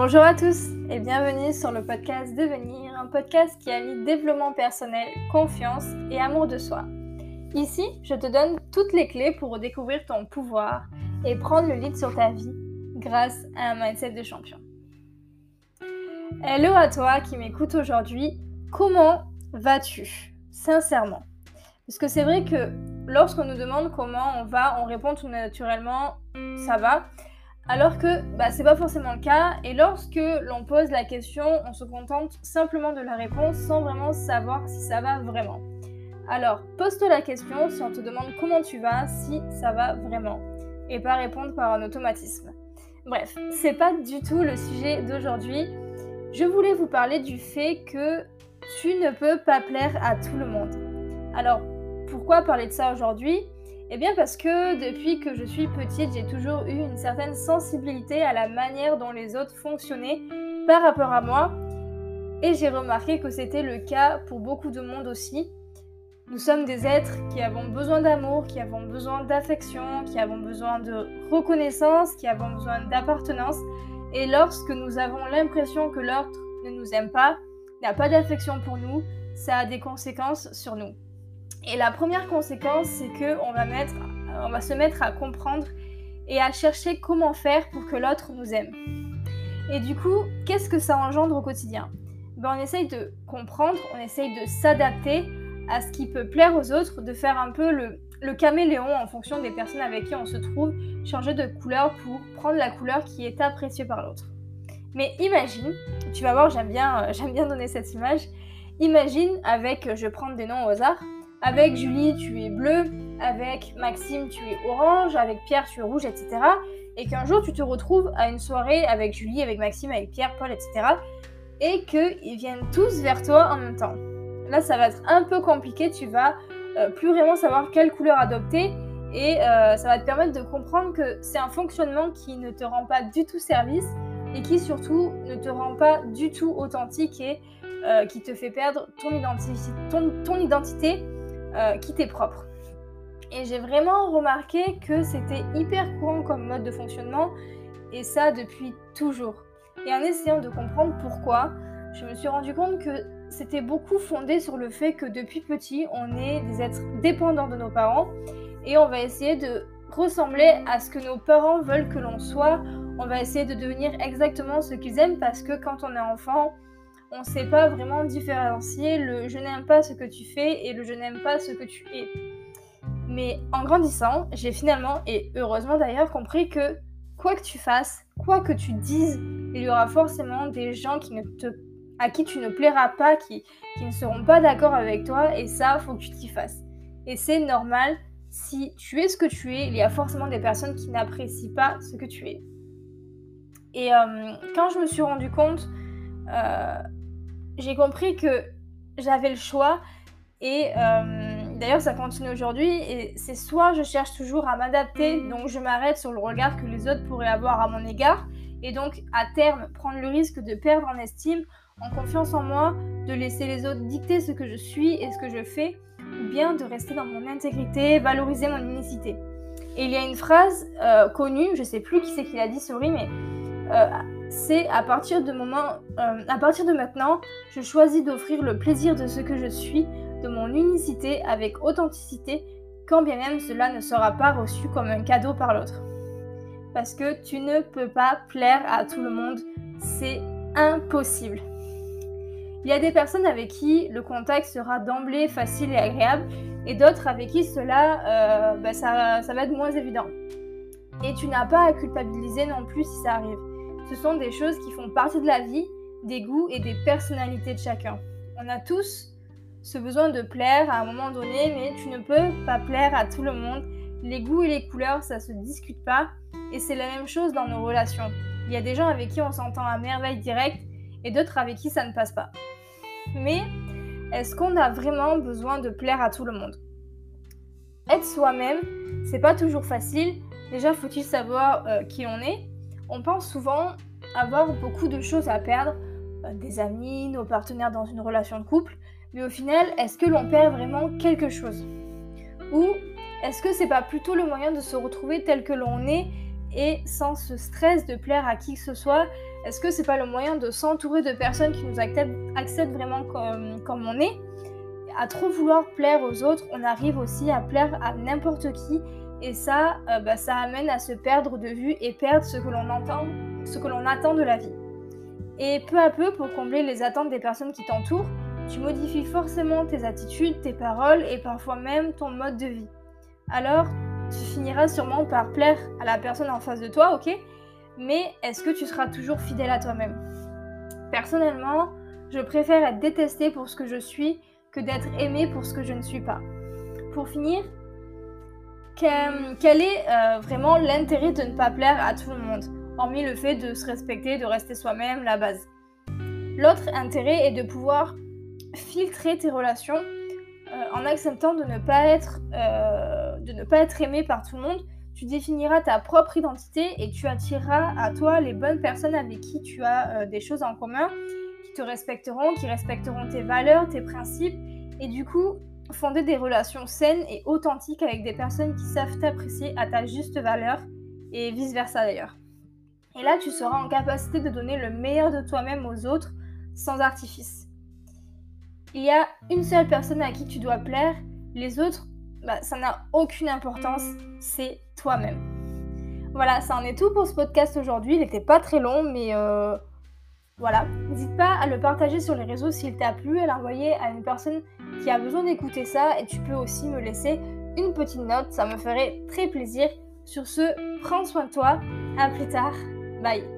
Bonjour à tous et bienvenue sur le podcast Devenir, un podcast qui allie développement personnel, confiance et amour de soi. Ici, je te donne toutes les clés pour redécouvrir ton pouvoir et prendre le lead sur ta vie grâce à un mindset de champion. Hello à toi qui m'écoute aujourd'hui. Comment vas-tu Sincèrement? Parce que c'est vrai que lorsqu'on nous demande comment on va, on répond tout naturellement ça va. Alors que bah, c'est pas forcément le cas, et lorsque l'on pose la question, on se contente simplement de la réponse sans vraiment savoir si ça va vraiment. Alors, pose-toi la question si on te demande comment tu vas, si ça va vraiment, et pas répondre par un automatisme. Bref, c'est pas du tout le sujet d'aujourd'hui. Je voulais vous parler du fait que tu ne peux pas plaire à tout le monde. Alors, pourquoi parler de ça aujourd'hui? Eh bien parce que depuis que je suis petite, j'ai toujours eu une certaine sensibilité à la manière dont les autres fonctionnaient par rapport à moi. Et j'ai remarqué que c'était le cas pour beaucoup de monde aussi. Nous sommes des êtres qui avons besoin d'amour, qui avons besoin d'affection, qui avons besoin de reconnaissance, qui avons besoin d'appartenance. Et lorsque nous avons l'impression que l'autre ne nous aime pas, n'a pas d'affection pour nous, ça a des conséquences sur nous. Et la première conséquence, c'est que on va, se mettre à comprendre et à chercher comment faire pour que l'autre nous aime. Et du coup, qu'est-ce que ça engendre au quotidien? Ben, On essaye de comprendre, on essaye de s'adapter à ce qui peut plaire aux autres, de faire un peu le, caméléon en fonction des personnes avec qui on se trouve, changer de couleur pour prendre la couleur qui est appréciée par l'autre. Mais imagine, tu vas voir, j'aime bien, j'aime bien donner cette image. Imagine avec, je prendre des noms au hasard, avec Julie, tu es bleu. Avec Maxime, tu es orange. Avec Pierre, tu es rouge, etc. Et qu'un jour, tu te retrouves à une soirée avec Julie, avec Maxime, avec Pierre, Paul, etc. Et qu'ils viennent tous vers toi en même temps. Là, ça va être un peu compliqué. Tu vas euh, plus vraiment savoir quelle couleur adopter. Et euh, ça va te permettre de comprendre que c'est un fonctionnement qui ne te rend pas du tout service et qui surtout ne te rend pas du tout authentique et euh, qui te fait perdre ton, identité qui t'est propre. Et j'ai vraiment remarqué que c'était hyper courant comme mode de fonctionnement, et ça depuis toujours. Et en essayant de comprendre pourquoi, je me suis rendu compte que c'était beaucoup fondé sur le fait que depuis petit, on est des êtres dépendants de nos parents, et on va essayer de ressembler à ce que nos parents veulent que l'on soit. On va essayer de devenir exactement ce qu'ils aiment parce que quand on est enfant, on ne sait pas vraiment différencier le je n'aime pas ce que tu fais et le je n'aime pas ce que tu es. Mais en grandissant, j'ai finalement, et heureusement d'ailleurs, compris que quoi que tu fasses, quoi que tu dises, il y aura forcément des gens qui ne te, à qui tu ne plairas pas, qui, qui ne seront pas d'accord avec toi, et ça, faut que tu t'y fasses. Et c'est normal, si tu es ce que tu es, il y a forcément des personnes qui n'apprécient pas ce que tu es. Et euh, quand je me suis rendu compte euh, j'ai compris que j'avais le choix et euh, d'ailleurs ça continue aujourd'hui et c'est soit je cherche toujours à m'adapter donc je m'arrête sur le regard que les autres pourraient avoir à mon égard et donc à terme prendre le risque de perdre en estime, en confiance en moi, de laisser les autres dicter ce que je suis et ce que je fais ou bien de rester dans mon intégrité, valoriser mon unicité. Et il y a une phrase euh, connue, je sais plus qui c'est qui l'a dit, sorry, mais euh, c'est à partir de moment, euh, à partir de maintenant, je choisis d'offrir le plaisir de ce que je suis, de mon unicité avec authenticité, quand bien même cela ne sera pas reçu comme un cadeau par l'autre. Parce que tu ne peux pas plaire à tout le monde, c'est impossible. Il y a des personnes avec qui le contact sera d'emblée facile et agréable, et d'autres avec qui cela, euh, bah, ça va être moins évident. Et tu n'as pas à culpabiliser non plus si ça arrive. Ce sont des choses qui font partie de la vie, des goûts et des personnalités de chacun. On a tous ce besoin de plaire à un moment donné, mais tu ne peux pas plaire à tout le monde. Les goûts et les couleurs, ça se discute pas. Et c'est la même chose dans nos relations. Il y a des gens avec qui on s'entend à merveille direct et d'autres avec qui ça ne passe pas. Mais est-ce qu'on a vraiment besoin de plaire à tout le monde? Être soi-même, c'est pas toujours facile. Déjà, faut-il savoir euh, qui on est on pense souvent avoir beaucoup de choses à perdre, euh, des amis, nos partenaires dans une relation de couple, mais au final, est-ce que l'on perd vraiment quelque chose? Ou est-ce que c'est pas plutôt le moyen de se retrouver tel que l'on est et sans ce stress de plaire à qui que ce soit? Est-ce que c'est pas le moyen de s'entourer de personnes qui nous acceptent, vraiment comme, comme on est? À trop vouloir plaire aux autres, on arrive aussi à plaire à n'importe qui et ça, euh, bah, ça amène à se perdre de vue et perdre ce que l'on entend, ce que l'on attend de la vie. Et peu à peu, pour combler les attentes des personnes qui t'entourent, tu modifies forcément tes attitudes, tes paroles et parfois même ton mode de vie. Alors, tu finiras sûrement par plaire à la personne en face de toi, ok? Mais est-ce que tu seras toujours fidèle à toi-même? Personnellement, je préfère être détestée pour ce que je suis que d'être aimée pour ce que je ne suis pas. Pour finir, quel est euh, vraiment l'intérêt de ne pas plaire à tout le monde, hormis le fait de se respecter, de rester soi-même, la base. L'autre intérêt est de pouvoir filtrer tes relations euh, en acceptant de ne pas être euh, de ne pas être aimé par tout le monde. Tu définiras ta propre identité et tu attireras à toi les bonnes personnes avec qui tu as des choses en commun, qui te respecteront, qui respecteront tes valeurs, tes principes. Et du coup, fonder des relations saines et authentiques avec des personnes qui savent t'apprécier à ta juste valeur et vice-versa d'ailleurs. Et là, tu seras en capacité de donner le meilleur de toi-même aux autres sans artifice. Il y a une seule personne à qui tu dois plaire, les autres, bah, ça n'a aucune importance, c'est toi-même. Voilà, ça en est tout pour ce podcast aujourd'hui. Il n'était pas très long, mais euh, voilà. N'hésite pas à le partager sur les réseaux s'il t'a plu, à l'envoyer à une personne qui a besoin d'écouter ça et tu peux aussi me laisser une petite note, ça me ferait très plaisir. Sur ce, prends soin de toi, à plus tard, bye